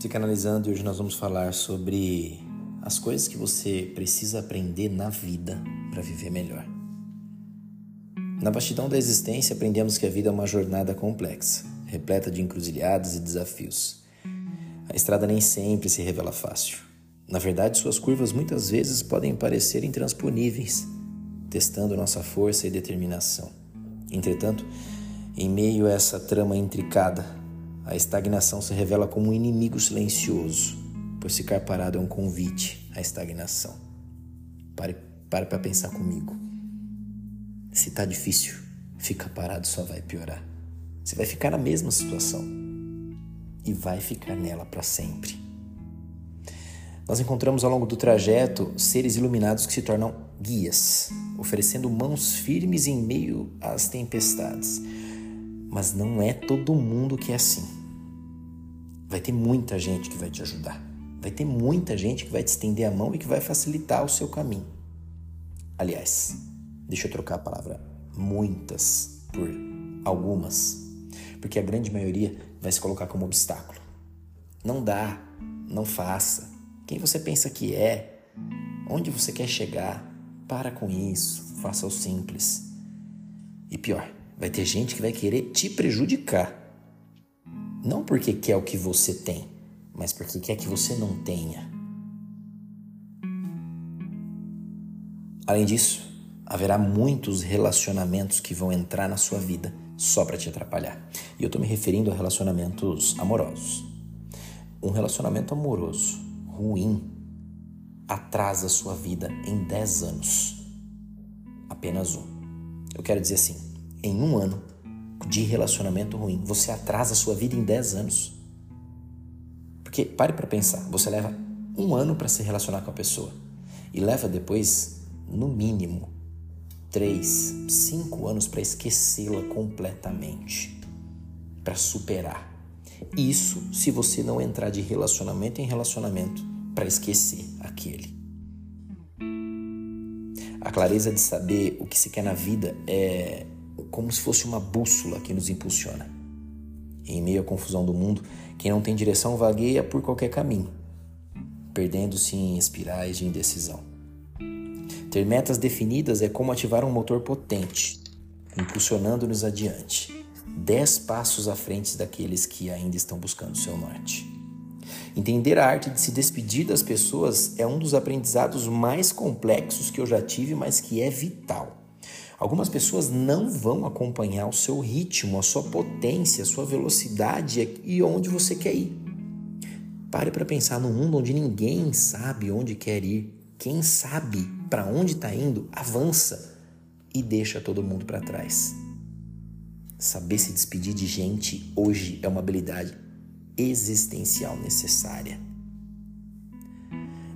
Psicanalizando, e hoje nós vamos falar sobre as coisas que você precisa aprender na vida para viver melhor. Na vastidão da existência, aprendemos que a vida é uma jornada complexa, repleta de encruzilhadas e desafios. A estrada nem sempre se revela fácil. Na verdade, suas curvas muitas vezes podem parecer intransponíveis, testando nossa força e determinação. Entretanto, em meio a essa trama intricada, a estagnação se revela como um inimigo silencioso, pois ficar parado é um convite à estagnação. Pare para pensar comigo. Se tá difícil, fica parado só vai piorar. Você vai ficar na mesma situação e vai ficar nela para sempre. Nós encontramos ao longo do trajeto seres iluminados que se tornam guias, oferecendo mãos firmes em meio às tempestades mas não é todo mundo que é assim. Vai ter muita gente que vai te ajudar. Vai ter muita gente que vai te estender a mão e que vai facilitar o seu caminho. Aliás, deixa eu trocar a palavra muitas por algumas, porque a grande maioria vai se colocar como obstáculo. Não dá, não faça. Quem você pensa que é? Onde você quer chegar? Para com isso, faça o simples. E pior, Vai ter gente que vai querer te prejudicar. Não porque quer o que você tem, mas porque quer que você não tenha. Além disso, haverá muitos relacionamentos que vão entrar na sua vida só para te atrapalhar. E eu estou me referindo a relacionamentos amorosos. Um relacionamento amoroso ruim atrasa a sua vida em 10 anos. Apenas um. Eu quero dizer assim: em um ano de relacionamento ruim, você atrasa a sua vida em 10 anos. Porque pare para pensar, você leva um ano para se relacionar com a pessoa e leva depois, no mínimo, 3, 5 anos para esquecê-la completamente, para superar. Isso se você não entrar de relacionamento em relacionamento para esquecer aquele. A clareza de saber o que se quer na vida é como se fosse uma bússola que nos impulsiona. Em meio à confusão do mundo, quem não tem direção vagueia por qualquer caminho, perdendo-se em espirais de indecisão. Ter metas definidas é como ativar um motor potente, impulsionando-nos adiante, dez passos à frente daqueles que ainda estão buscando seu norte. Entender a arte de se despedir das pessoas é um dos aprendizados mais complexos que eu já tive, mas que é vital. Algumas pessoas não vão acompanhar o seu ritmo, a sua potência, a sua velocidade e onde você quer ir. Pare para pensar num mundo onde ninguém sabe onde quer ir. Quem sabe para onde está indo, avança e deixa todo mundo para trás. Saber se despedir de gente hoje é uma habilidade existencial necessária.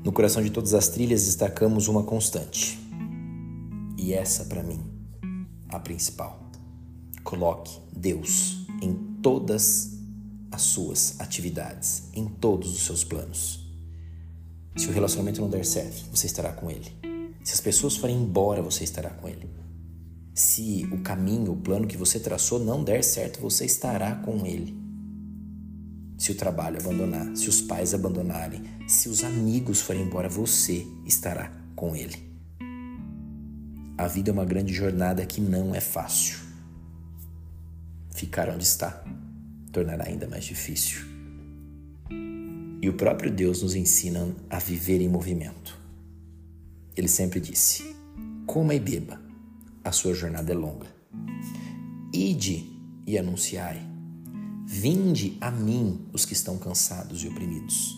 No coração de todas as trilhas destacamos uma constante. E essa para mim a principal. Coloque Deus em todas as suas atividades, em todos os seus planos. Se o relacionamento não der certo, você estará com ele. Se as pessoas forem embora, você estará com ele. Se o caminho, o plano que você traçou não der certo, você estará com ele. Se o trabalho abandonar, se os pais abandonarem, se os amigos forem embora, você estará com ele. A vida é uma grande jornada que não é fácil. Ficar onde está tornará ainda mais difícil. E o próprio Deus nos ensina a viver em movimento. Ele sempre disse: coma e beba, a sua jornada é longa. Ide e anunciai. Vinde a mim os que estão cansados e oprimidos.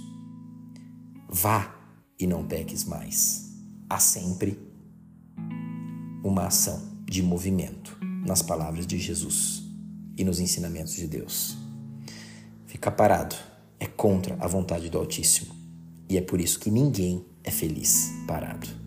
Vá e não peques mais. Há sempre uma ação de movimento nas palavras de Jesus e nos ensinamentos de Deus. Ficar parado é contra a vontade do Altíssimo e é por isso que ninguém é feliz parado.